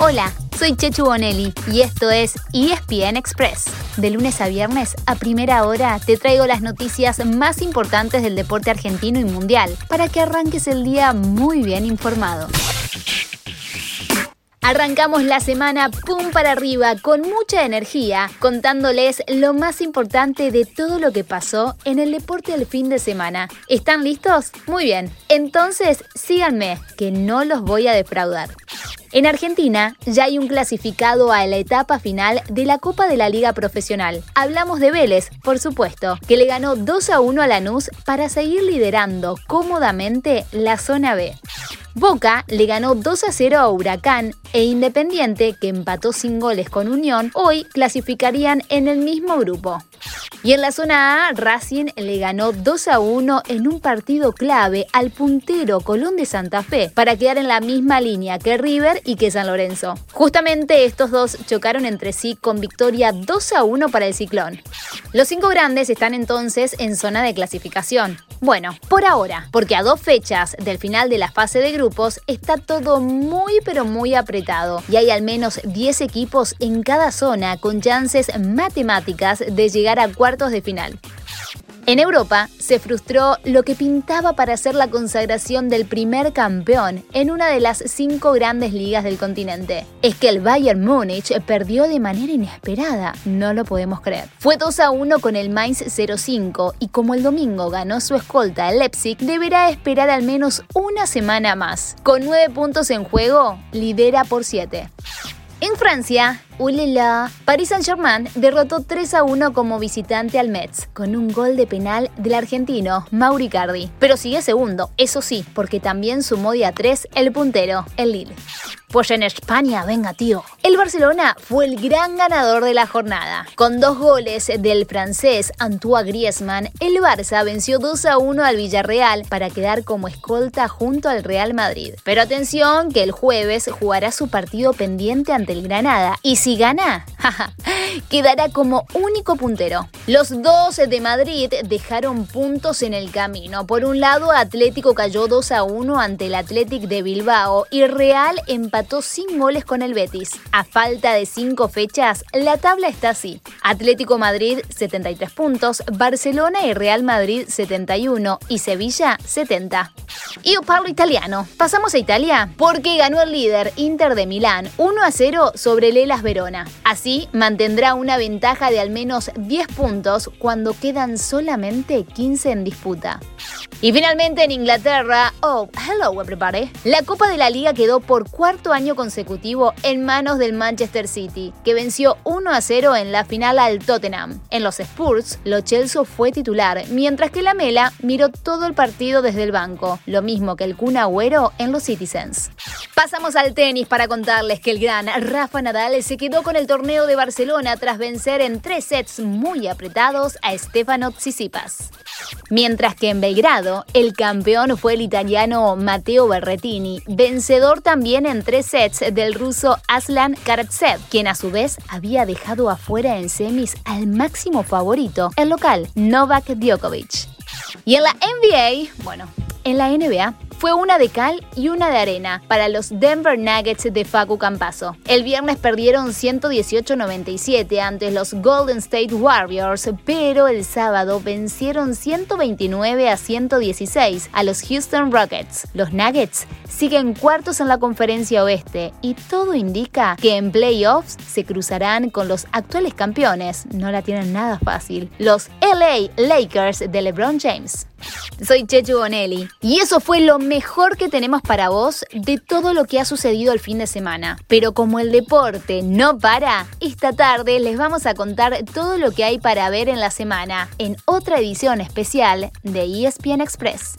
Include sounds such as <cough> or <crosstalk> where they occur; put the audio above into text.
Hola, soy Chechu Bonelli y esto es ESPN Express. De lunes a viernes, a primera hora, te traigo las noticias más importantes del deporte argentino y mundial para que arranques el día muy bien informado. Arrancamos la semana pum para arriba con mucha energía, contándoles lo más importante de todo lo que pasó en el deporte del fin de semana. ¿Están listos? Muy bien, entonces síganme, que no los voy a defraudar. En Argentina ya hay un clasificado a la etapa final de la Copa de la Liga Profesional. Hablamos de Vélez, por supuesto, que le ganó 2 a 1 a Lanús para seguir liderando cómodamente la zona B. Boca le ganó 2 a 0 a Huracán e Independiente, que empató sin goles con Unión, hoy clasificarían en el mismo grupo. Y en la zona A, Racing le ganó 2 a 1 en un partido clave al puntero Colón de Santa Fe para quedar en la misma línea que River y que San Lorenzo. Justamente estos dos chocaron entre sí con victoria 2 a 1 para el Ciclón. Los cinco grandes están entonces en zona de clasificación. Bueno, por ahora, porque a dos fechas del final de la fase de grupos está todo muy pero muy apretado y hay al menos 10 equipos en cada zona con chances matemáticas de llegar a cuartos de final. En Europa se frustró lo que pintaba para ser la consagración del primer campeón en una de las cinco grandes ligas del continente. Es que el Bayern Múnich perdió de manera inesperada, no lo podemos creer. Fue 2 a 1 con el Mainz 05 y como el domingo ganó su escolta el Leipzig, deberá esperar al menos una semana más. Con 9 puntos en juego, lidera por 7. En Francia, Ulila, Paris Saint-Germain derrotó 3 a 1 como visitante al Metz, con un gol de penal del argentino Mauri Cardi. Pero sigue segundo, eso sí, porque también sumó día 3 el puntero, el Lille. Pues en España, venga tío. El Barcelona fue el gran ganador de la jornada. Con dos goles del francés Antoine Griezmann, el Barça venció 2 a 1 al Villarreal para quedar como escolta junto al Real Madrid. Pero atención que el jueves jugará su partido pendiente ante el Granada y si gana, <laughs> quedará como único puntero. Los dos de Madrid dejaron puntos en el camino. Por un lado, Atlético cayó 2 a 1 ante el Athletic de Bilbao y Real empató sin goles con el Betis. A falta de cinco fechas, la tabla está así. Atlético Madrid 73 puntos, Barcelona y Real Madrid 71 y Sevilla 70. Y Pablo italiano. Pasamos a Italia porque ganó el líder Inter de Milán 1 a 0 sobre Lelas Verona. Así mantendrá una ventaja de al menos 10 puntos cuando quedan solamente 15 en disputa. Y finalmente en Inglaterra, oh, hello everybody, la Copa de la Liga quedó por cuarto año consecutivo en manos del Manchester City, que venció 1 a 0 en la final al Tottenham. En los Spurs, Lo Celso fue titular, mientras que la Mela miró todo el partido desde el banco, lo mismo que el Kun Agüero en los Citizens. Pasamos al tenis para contarles que el gran Rafa Nadal se quedó con el torneo de Barcelona tras vencer en tres sets muy apretados a Stefano Tsitsipas. Mientras que en Belgrado, el campeón fue el italiano Matteo Berretini, vencedor también en tres sets del ruso Aslan Karatsev, quien a su vez había dejado afuera en semis al máximo favorito, el local Novak Djokovic. Y en la NBA, bueno, en la NBA, fue una de cal y una de arena para los Denver Nuggets de Facu Campaso. El viernes perdieron 118-97 ante los Golden State Warriors, pero el sábado vencieron 129 a 116 a los Houston Rockets. Los Nuggets siguen cuartos en la conferencia oeste y todo indica que en playoffs se cruzarán con los actuales campeones. No la tienen nada fácil. Los LA Lakers de LeBron James. Soy Chechu Bonelli y eso fue lo mejor que tenemos para vos de todo lo que ha sucedido el fin de semana. Pero como el deporte no para, esta tarde les vamos a contar todo lo que hay para ver en la semana en otra edición especial de ESPN Express.